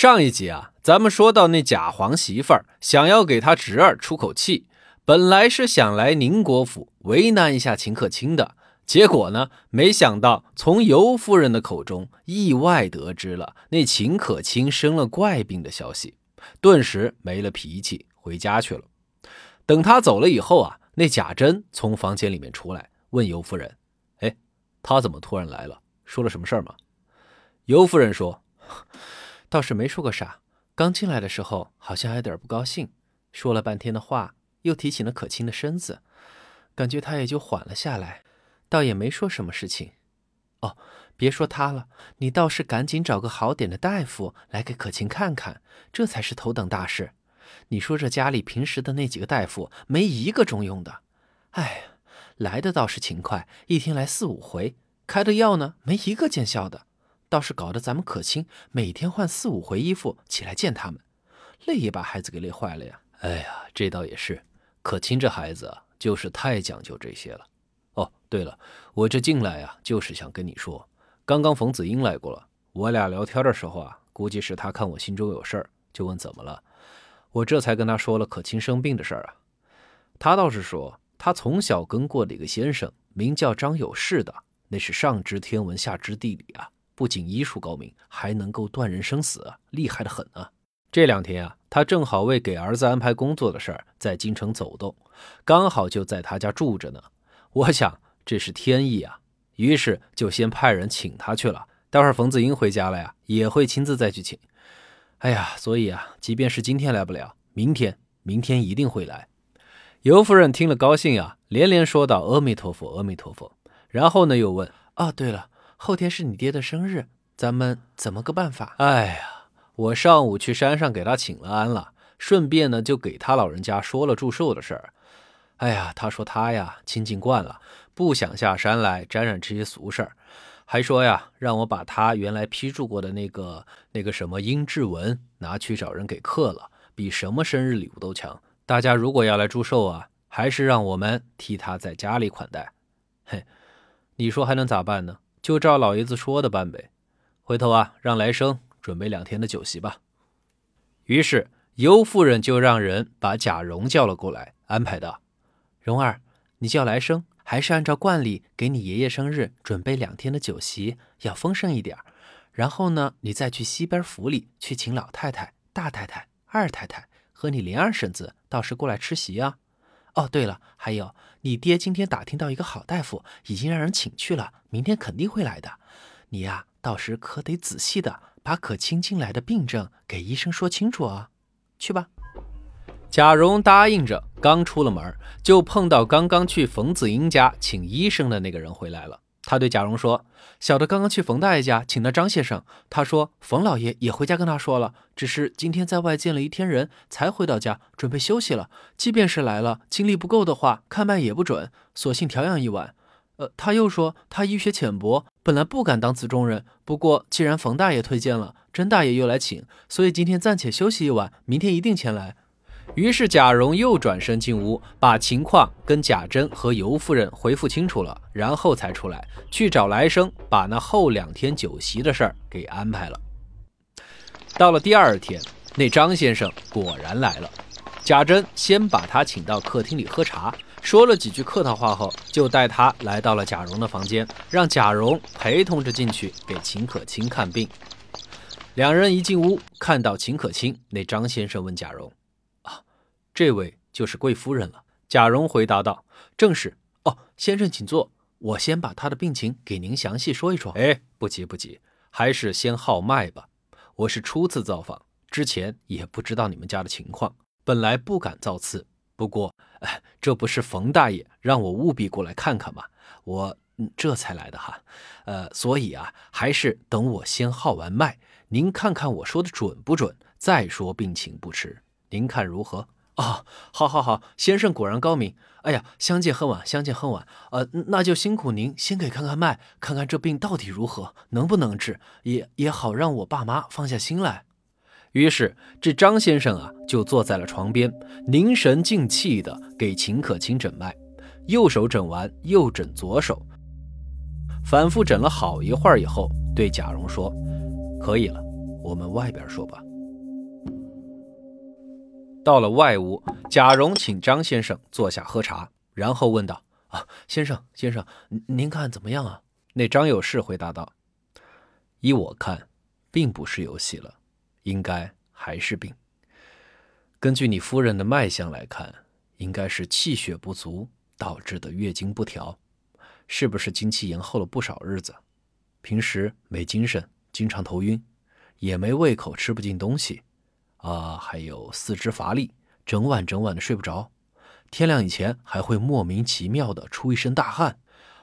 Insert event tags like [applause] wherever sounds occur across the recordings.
上一集啊，咱们说到那贾皇媳妇儿想要给他侄儿出口气，本来是想来宁国府为难一下秦可卿的，结果呢，没想到从尤夫人的口中意外得知了那秦可卿生了怪病的消息，顿时没了脾气，回家去了。等他走了以后啊，那贾珍从房间里面出来，问尤夫人：“哎，他怎么突然来了？说了什么事儿吗？”尤夫人说。倒是没说过啥，刚进来的时候好像还有点不高兴，说了半天的话，又提醒了可卿的身子，感觉他也就缓了下来，倒也没说什么事情。哦，别说他了，你倒是赶紧找个好点的大夫来给可卿看看，这才是头等大事。你说这家里平时的那几个大夫没一个中用的，哎，来的倒是勤快，一天来四五回，开的药呢没一个见效的。倒是搞得咱们可亲每天换四五回衣服起来见他们，累也把孩子给累坏了呀！哎呀，这倒也是，可亲这孩子啊，就是太讲究这些了。哦，对了，我这进来啊，就是想跟你说，刚刚冯子英来过了，我俩聊天的时候啊，估计是他看我心中有事儿，就问怎么了，我这才跟他说了可亲生病的事儿啊。他倒是说，他从小跟过的一个先生，名叫张有事的，那是上知天文，下知地理啊。不仅医术高明，还能够断人生死啊，厉害的很啊！这两天啊，他正好为给儿子安排工作的事儿在京城走动，刚好就在他家住着呢。我想这是天意啊，于是就先派人请他去了。待会儿冯子英回家了呀，也会亲自再去请。哎呀，所以啊，即便是今天来不了，明天，明天一定会来。尤夫人听了高兴啊，连连说道：“阿弥陀佛，阿弥陀佛。”然后呢，又问：“啊，对了。”后天是你爹的生日，咱们怎么个办法？哎呀，我上午去山上给他请了安了，顺便呢就给他老人家说了祝寿的事儿。哎呀，他说他呀清静惯了，不想下山来沾染这些俗事儿，还说呀让我把他原来批注过的那个那个什么阴质文拿去找人给刻了，比什么生日礼物都强。大家如果要来祝寿啊，还是让我们替他在家里款待。嘿，你说还能咋办呢？就照老爷子说的办呗，回头啊，让来生准备两天的酒席吧。于是尤夫人就让人把贾蓉叫了过来，安排道：“蓉儿，你叫来生，还是按照惯例给你爷爷生日准备两天的酒席，要丰盛一点。然后呢，你再去西边府里去请老太太、大太太、二太太和你林二婶子，到时过来吃席啊。哦，对了，还有。”你爹今天打听到一个好大夫，已经让人请去了，明天肯定会来的。你呀，到时可得仔细的把可卿进来的病症给医生说清楚啊。去吧。贾蓉答应着，刚出了门，就碰到刚刚去冯子英家请医生的那个人回来了。他对贾蓉说：“小的刚刚去冯大爷家请了张先生，他说冯老爷也回家跟他说了，只是今天在外见了一天人，才回到家准备休息了。即便是来了，精力不够的话，看脉也不准，索性调养一晚。呃，他又说他医学浅薄，本来不敢当此重任，不过既然冯大爷推荐了，甄大爷又来请，所以今天暂且休息一晚，明天一定前来。”于是贾蓉又转身进屋，把情况跟贾珍和尤夫人回复清楚了，然后才出来去找来生，把那后两天酒席的事儿给安排了。到了第二天，那张先生果然来了。贾珍先把他请到客厅里喝茶，说了几句客套话后，就带他来到了贾蓉的房间，让贾蓉陪同着进去给秦可卿看病。两人一进屋，看到秦可卿，那张先生问贾蓉。这位就是贵夫人了。贾蓉回答道：“正是。哦，先生请坐，我先把他的病情给您详细说一说。”哎，不急不急，还是先号脉吧。我是初次造访，之前也不知道你们家的情况，本来不敢造次。不过，哎，这不是冯大爷让我务必过来看看吗？我这才来的哈。呃，所以啊，还是等我先号完脉，您看看我说的准不准，再说病情不迟。您看如何？哦，好，好，好，先生果然高明。哎呀，相见恨晚，相见恨晚。呃，那就辛苦您先给看看脉，看看这病到底如何，能不能治，也也好让我爸妈放下心来。于是，这张先生啊，就坐在了床边，凝神静气的给秦可卿诊脉，右手诊完，又诊左手，反复诊了好一会儿以后，对贾蓉说：“可以了，我们外边说吧。”到了外屋，贾蓉请张先生坐下喝茶，然后问道：“啊，先生，先生，您看怎么样啊？”那张有事回答道：“依我看，并不是有喜了，应该还是病。根据你夫人的脉象来看，应该是气血不足导致的月经不调，是不是经期延后了不少日子？平时没精神，经常头晕，也没胃口，吃不进东西。”啊，还有四肢乏力，整晚整晚的睡不着，天亮以前还会莫名其妙的出一身大汗。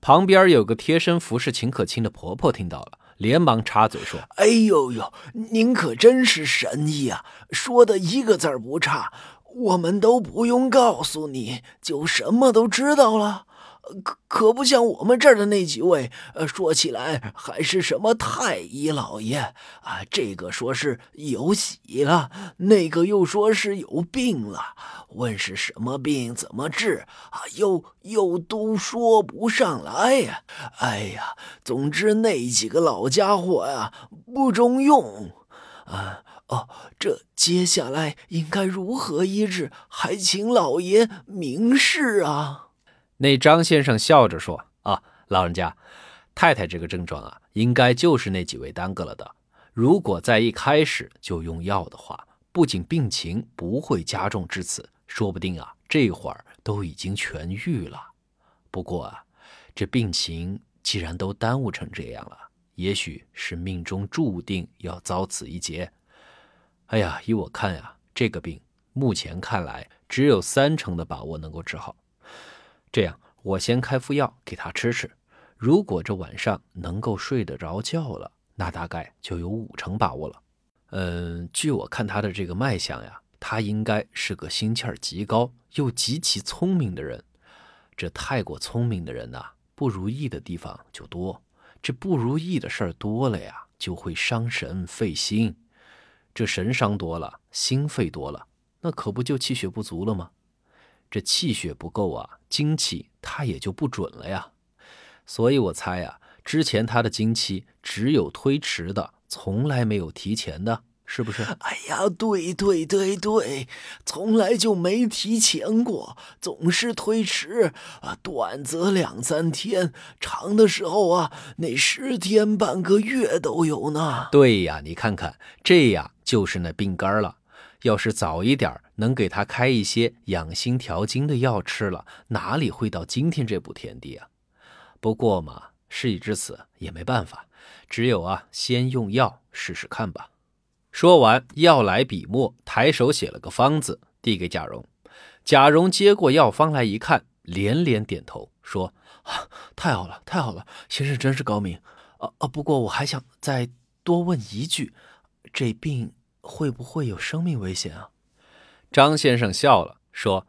旁边有个贴身服侍秦可卿的婆婆听到了，连忙插嘴说：“哎呦呦，您可真是神医啊！说的一个字不差，我们都不用告诉你就什么都知道了。”可可不像我们这儿的那几位，呃，说起来还是什么太医老爷啊，这个说是有喜了，那个又说是有病了，问是什么病，怎么治啊，又又都说不上来呀。哎呀，总之那几个老家伙呀，不中用啊。哦，这接下来应该如何医治？还请老爷明示啊。那张先生笑着说：“啊，老人家，太太这个症状啊，应该就是那几位耽搁了的。如果在一开始就用药的话，不仅病情不会加重至此，说不定啊，这会儿都已经痊愈了。不过啊，这病情既然都耽误成这样了，也许是命中注定要遭此一劫。哎呀，依我看呀，这个病目前看来只有三成的把握能够治好。”这样，我先开副药给他吃吃。如果这晚上能够睡得着觉了，那大概就有五成把握了。嗯，据我看他的这个脉象呀，他应该是个心气儿极高又极其聪明的人。这太过聪明的人呐，不如意的地方就多。这不如意的事儿多了呀，就会伤神费心。这神伤多了，心费多了，那可不就气血不足了吗？这气血不够啊，经期它也就不准了呀。所以我猜啊，之前他的经期只有推迟的，从来没有提前的，是不是？哎呀，对对对对，从来就没提前过，总是推迟啊，短则两三天，长的时候啊，那十天半个月都有呢。对呀，你看看，这样就是那病根了。要是早一点能给他开一些养心调经的药吃了，哪里会到今天这步田地啊？不过嘛，事已至此也没办法，只有啊，先用药试试看吧。说完，药来笔墨，抬手写了个方子，递给贾蓉。贾蓉接过药方来一看，连连点头，说：“太好了，太好了，先生真是高明。啊啊！不过我还想再多问一句，这病……”会不会有生命危险啊？张先生笑了，说：“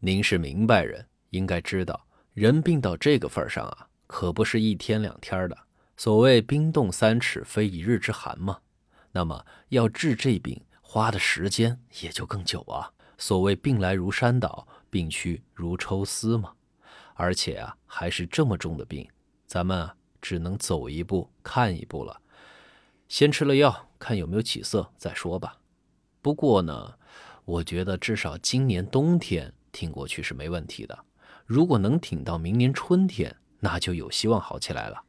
您是明白人，应该知道，人病到这个份上啊，可不是一天两天的。所谓冰冻三尺，非一日之寒嘛。那么要治这病，花的时间也就更久啊。所谓病来如山倒，病去如抽丝嘛。而且啊，还是这么重的病，咱们只能走一步看一步了。先吃了药。”看有没有起色再说吧。不过呢，我觉得至少今年冬天挺过去是没问题的。如果能挺到明年春天，那就有希望好起来了。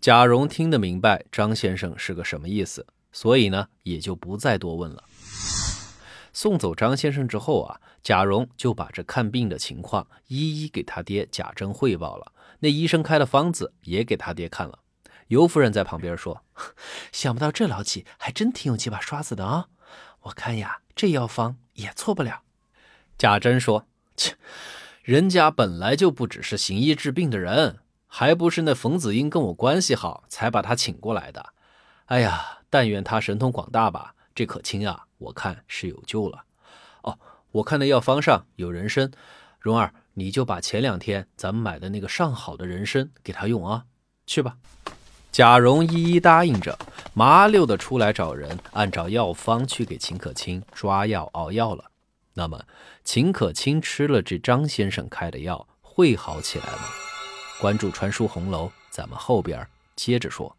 贾蓉听得明白张先生是个什么意思，所以呢，也就不再多问了。送走张先生之后啊，贾蓉就把这看病的情况一一给他爹贾珍汇报了。那医生开的方子也给他爹看了。尤夫人在旁边说：“ [laughs] 想不到这老几还真挺有几把刷子的啊！我看呀，这药方也错不了。”贾珍说：“切，人家本来就不只是行医治病的人，还不是那冯子英跟我关系好，才把他请过来的。哎呀，但愿他神通广大吧！这可亲啊，我看是有救了。哦，我看那药方上有人参，蓉儿，你就把前两天咱们买的那个上好的人参给他用啊，去吧。”贾蓉一一答应着，麻溜的出来找人，按照药方去给秦可卿抓药熬药了。那么，秦可卿吃了这张先生开的药，会好起来吗？关注传书红楼，咱们后边接着说。